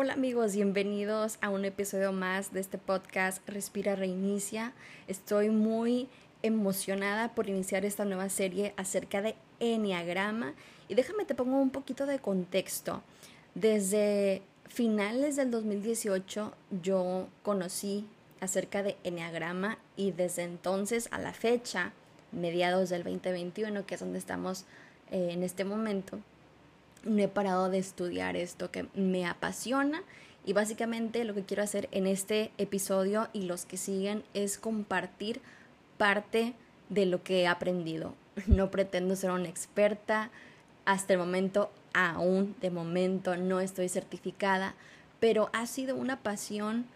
Hola amigos, bienvenidos a un episodio más de este podcast Respira Reinicia. Estoy muy emocionada por iniciar esta nueva serie acerca de Enneagrama y déjame te pongo un poquito de contexto. Desde finales del 2018 yo conocí acerca de Enneagrama y desde entonces a la fecha, mediados del 2021, que es donde estamos eh, en este momento, no he parado de estudiar esto que me apasiona y básicamente lo que quiero hacer en este episodio y los que siguen es compartir parte de lo que he aprendido. No pretendo ser una experta, hasta el momento aún de momento no estoy certificada, pero ha sido una pasión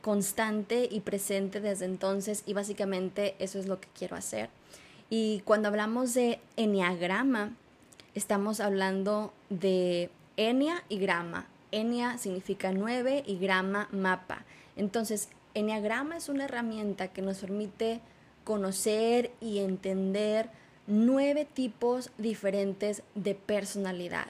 constante y presente desde entonces y básicamente eso es lo que quiero hacer. Y cuando hablamos de enneagrama, estamos hablando de enia y grama. Enia significa nueve y grama mapa. Entonces, enneagrama es una herramienta que nos permite conocer y entender nueve tipos diferentes de personalidad.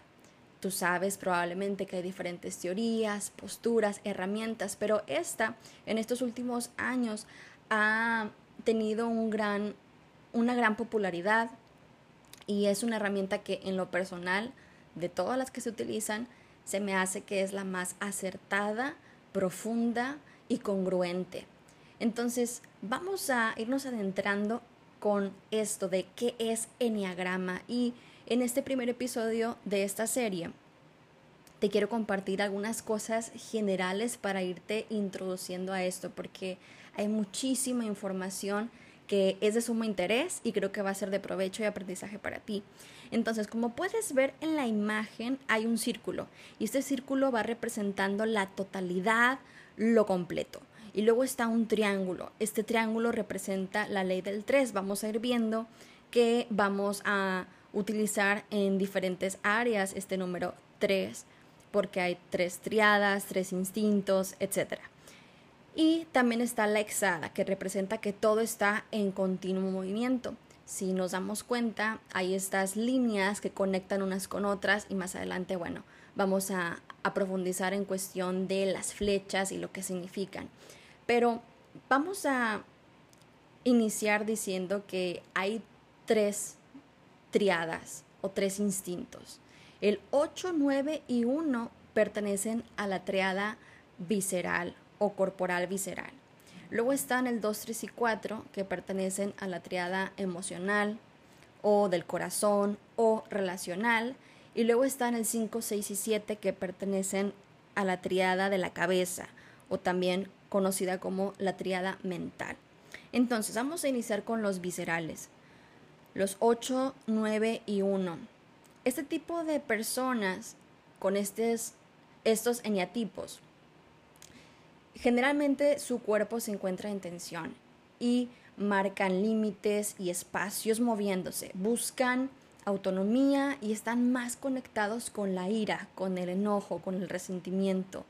Tú sabes probablemente que hay diferentes teorías, posturas, herramientas, pero esta en estos últimos años ha tenido un gran, una gran popularidad y es una herramienta que en lo personal, de todas las que se utilizan, se me hace que es la más acertada, profunda y congruente. Entonces, vamos a irnos adentrando con esto de qué es Enneagrama y en este primer episodio de esta serie te quiero compartir algunas cosas generales para irte introduciendo a esto porque hay muchísima información que es de sumo interés y creo que va a ser de provecho y aprendizaje para ti. Entonces, como puedes ver en la imagen, hay un círculo y este círculo va representando la totalidad, lo completo. Y luego está un triángulo. Este triángulo representa la ley del 3. Vamos a ir viendo que vamos a utilizar en diferentes áreas este número 3 porque hay tres triadas, tres instintos, etcétera. Y también está la exada, que representa que todo está en continuo movimiento. Si nos damos cuenta, hay estas líneas que conectan unas con otras y más adelante, bueno, vamos a, a profundizar en cuestión de las flechas y lo que significan. Pero vamos a iniciar diciendo que hay tres triadas o tres instintos. El 8, 9 y 1 pertenecen a la triada visceral o corporal visceral. Luego están el 2, 3 y 4 que pertenecen a la triada emocional o del corazón o relacional. Y luego están el 5, 6 y 7 que pertenecen a la triada de la cabeza o también conocida como la triada mental. Entonces vamos a iniciar con los viscerales. Los 8, 9 y 1. Este tipo de personas con estos, estos eneatipos Generalmente su cuerpo se encuentra en tensión y marcan límites y espacios moviéndose, buscan autonomía y están más conectados con la ira, con el enojo, con el resentimiento.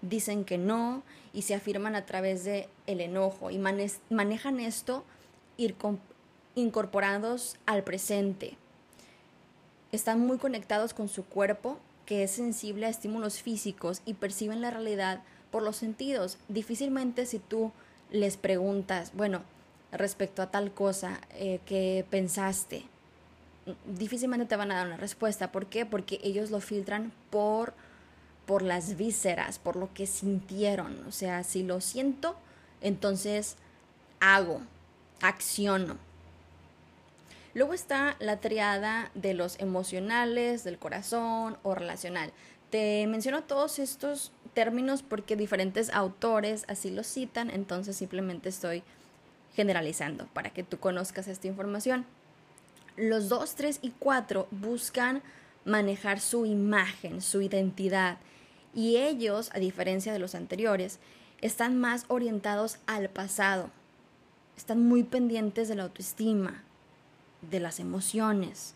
Dicen que no y se afirman a través de el enojo y manejan esto incorporados al presente. Están muy conectados con su cuerpo, que es sensible a estímulos físicos y perciben la realidad por los sentidos. Difícilmente si tú les preguntas, bueno, respecto a tal cosa eh, que pensaste, difícilmente te van a dar una respuesta. ¿Por qué? Porque ellos lo filtran por, por las vísceras, por lo que sintieron. O sea, si lo siento, entonces hago, acciono. Luego está la triada de los emocionales, del corazón o relacional. Te menciono todos estos términos porque diferentes autores así los citan, entonces simplemente estoy generalizando para que tú conozcas esta información. Los 2, 3 y 4 buscan manejar su imagen, su identidad, y ellos, a diferencia de los anteriores, están más orientados al pasado, están muy pendientes de la autoestima, de las emociones,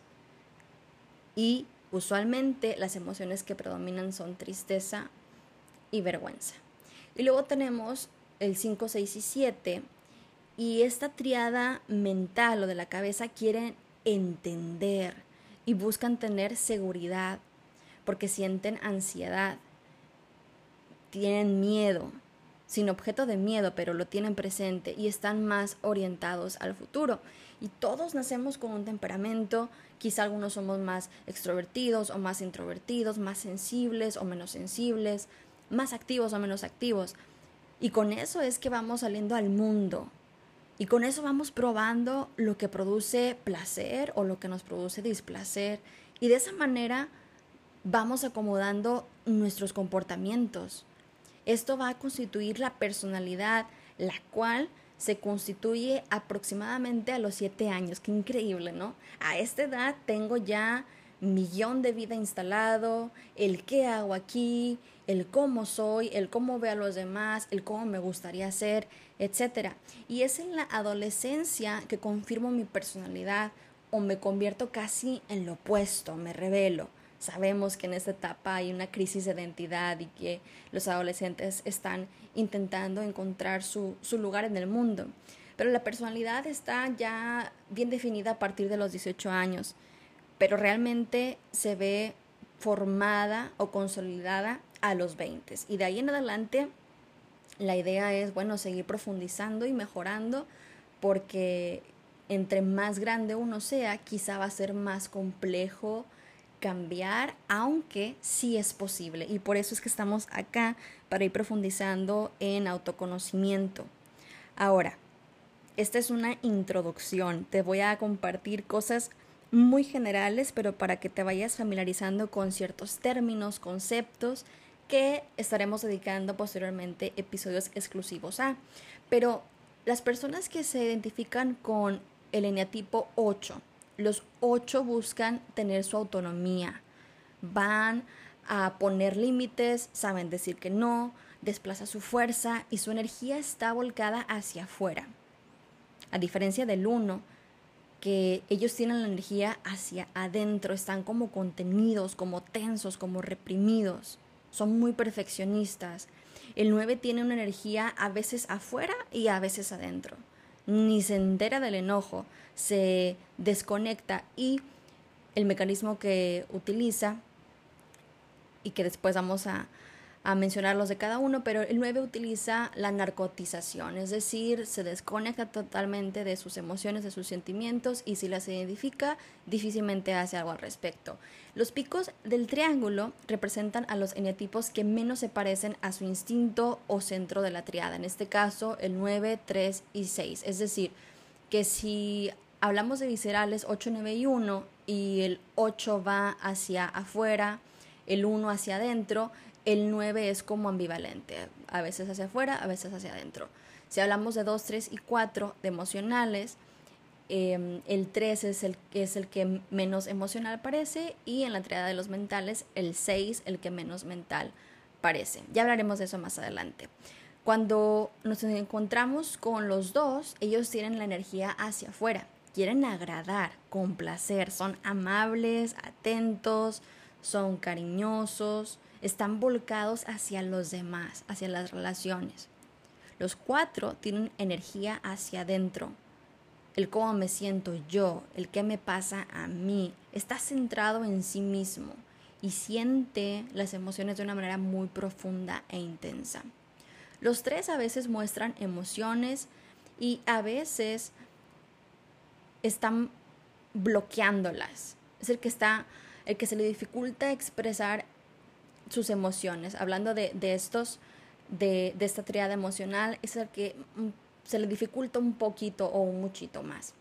y usualmente las emociones que predominan son tristeza, y vergüenza. Y luego tenemos el 5, 6 y 7. Y esta triada mental o de la cabeza quieren entender y buscan tener seguridad porque sienten ansiedad. tienen miedo, sin objeto de miedo, pero lo tienen presente y están más orientados al futuro. Y todos nacemos con un temperamento, quizá algunos somos más extrovertidos o más introvertidos, más sensibles o menos sensibles, más activos o menos activos. Y con eso es que vamos saliendo al mundo. Y con eso vamos probando lo que produce placer o lo que nos produce displacer. Y de esa manera vamos acomodando nuestros comportamientos. Esto va a constituir la personalidad, la cual se constituye aproximadamente a los siete años. Qué increíble, ¿no? A esta edad tengo ya millón de vida instalado, el qué hago aquí, el cómo soy, el cómo veo a los demás, el cómo me gustaría ser, etc. Y es en la adolescencia que confirmo mi personalidad o me convierto casi en lo opuesto, me revelo. Sabemos que en esta etapa hay una crisis de identidad y que los adolescentes están intentando encontrar su, su lugar en el mundo. Pero la personalidad está ya bien definida a partir de los 18 años, pero realmente se ve formada o consolidada a los 20. Y de ahí en adelante la idea es, bueno, seguir profundizando y mejorando porque entre más grande uno sea, quizá va a ser más complejo cambiar, aunque sí es posible. Y por eso es que estamos acá para ir profundizando en autoconocimiento. Ahora, esta es una introducción. Te voy a compartir cosas muy generales, pero para que te vayas familiarizando con ciertos términos, conceptos que estaremos dedicando posteriormente episodios exclusivos a. Pero las personas que se identifican con el eneatipo 8, los 8 buscan tener su autonomía, van a poner límites, saben decir que no, desplaza su fuerza y su energía está volcada hacia afuera. A diferencia del 1, que ellos tienen la energía hacia adentro, están como contenidos, como tensos, como reprimidos, son muy perfeccionistas. El 9 tiene una energía a veces afuera y a veces adentro. Ni se entera del enojo, se desconecta y el mecanismo que utiliza y que después vamos a, a mencionarlos de cada uno, pero el 9 utiliza la narcotización, es decir, se desconecta totalmente de sus emociones, de sus sentimientos y si las identifica, difícilmente hace algo al respecto. Los picos del triángulo representan a los eneatipos que menos se parecen a su instinto o centro de la triada, en este caso el 9, 3 y 6, es decir, que si hablamos de viscerales 8, 9 y 1 y el 8 va hacia afuera, el 1 hacia adentro, el 9 es como ambivalente, a veces hacia afuera, a veces hacia adentro. Si hablamos de 2, 3 y 4 de emocionales, em, el 3 es el, es el que menos emocional parece y en la triada de los mentales, el 6 el que menos mental parece. Ya hablaremos de eso más adelante. Cuando nos encontramos con los dos, ellos tienen la energía hacia afuera, quieren agradar, complacer, son amables, atentos, son cariñosos, están volcados hacia los demás, hacia las relaciones. Los cuatro tienen energía hacia adentro. El cómo me siento yo, el qué me pasa a mí, está centrado en sí mismo y siente las emociones de una manera muy profunda e intensa. Los tres a veces muestran emociones y a veces están bloqueándolas. Es el que está, el que se le dificulta expresar sus emociones. Hablando de, estos, de, de, esta triada emocional, es el que mm, se le dificulta un poquito o un muchito más.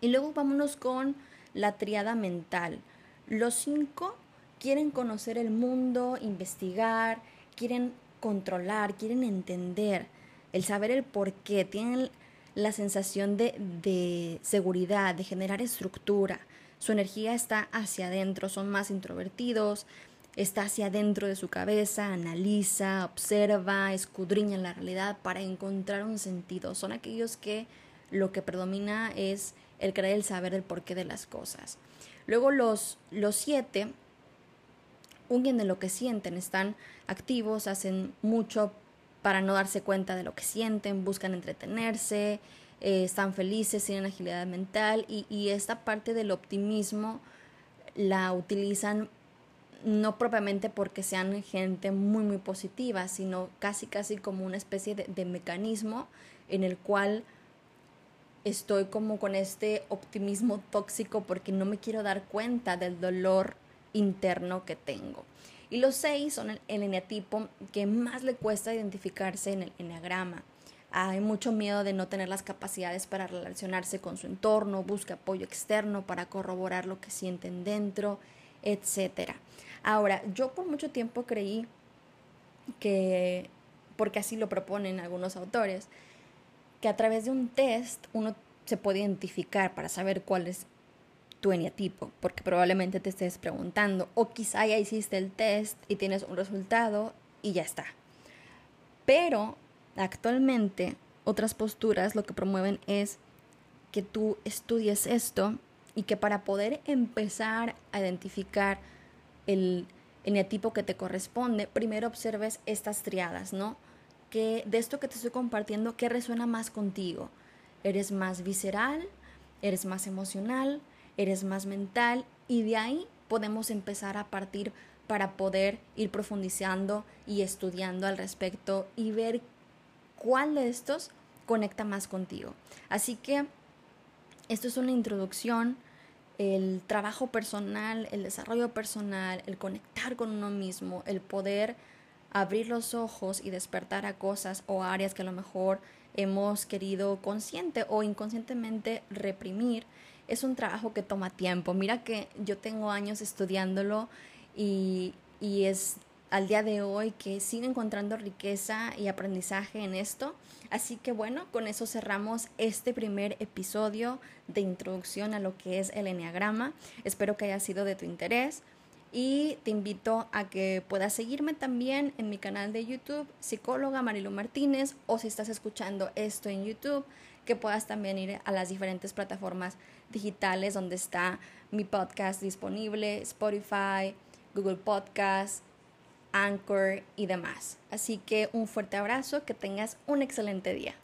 Y luego vámonos con la triada mental. Los cinco quieren conocer el mundo, investigar, quieren controlar, quieren entender, el saber el por qué, tienen la sensación de, de seguridad, de generar estructura. Su energía está hacia adentro, son más introvertidos, está hacia adentro de su cabeza, analiza, observa, escudriña la realidad para encontrar un sentido. Son aquellos que lo que predomina es el creer el saber el porqué de las cosas. Luego los, los siete huyen de lo que sienten, están activos, hacen mucho para no darse cuenta de lo que sienten, buscan entretenerse, eh, están felices, tienen agilidad mental y, y esta parte del optimismo la utilizan no propiamente porque sean gente muy, muy positiva, sino casi, casi como una especie de, mecanismo en el cual estoy como con este optimismo tóxico porque no me quiero dar cuenta del dolor interno que tengo. Y los seis son el, eneatipo que más le cuesta identificarse en el eneagrama. Hay mucho miedo de no tener las capacidades para relacionarse con su entorno, busca apoyo externo para corroborar lo que sienten dentro, etc. Ahora, yo por mucho tiempo creí que, porque así lo proponen algunos autores, que a través de un test uno se puede identificar para saber cuál es tu eneatipo, porque probablemente te estés preguntando, o quizá ya hiciste el test y tienes un resultado y ya está. Pero actualmente otras posturas lo que promueven es que tú estudies esto y que para poder empezar a identificar el eneatipo que te corresponde, primero observes estas triadas, ¿no? Que de esto que te estoy compartiendo, ¿qué resuena más contigo? ¿Eres más visceral? ¿Eres más emocional? eres más mental y de ahí podemos empezar a partir para poder ir profundizando y estudiando al respecto y ver cuál de estos conecta más contigo. Así que esto es una introducción, el trabajo personal, el desarrollo personal, el conectar con uno mismo, el poder abrir los ojos y despertar a cosas o áreas que a lo mejor hemos querido consciente o inconscientemente reprimir es un trabajo que toma tiempo. Mira que yo tengo años estudiándolo y, y es al día de hoy que sigo encontrando riqueza y aprendizaje en esto. Así que bueno, con eso cerramos este primer episodio de introducción a lo que es el enneagrama. Espero que haya sido de tu interés y te invito a que puedas seguirme también en mi canal de YouTube, psicóloga Marilu Martínez, o si estás escuchando esto en YouTube, que puedas también ir a las diferentes plataformas digitales donde está mi podcast disponible, Spotify, Google Podcast, Anchor y demás. Así que un fuerte abrazo, que tengas un excelente día.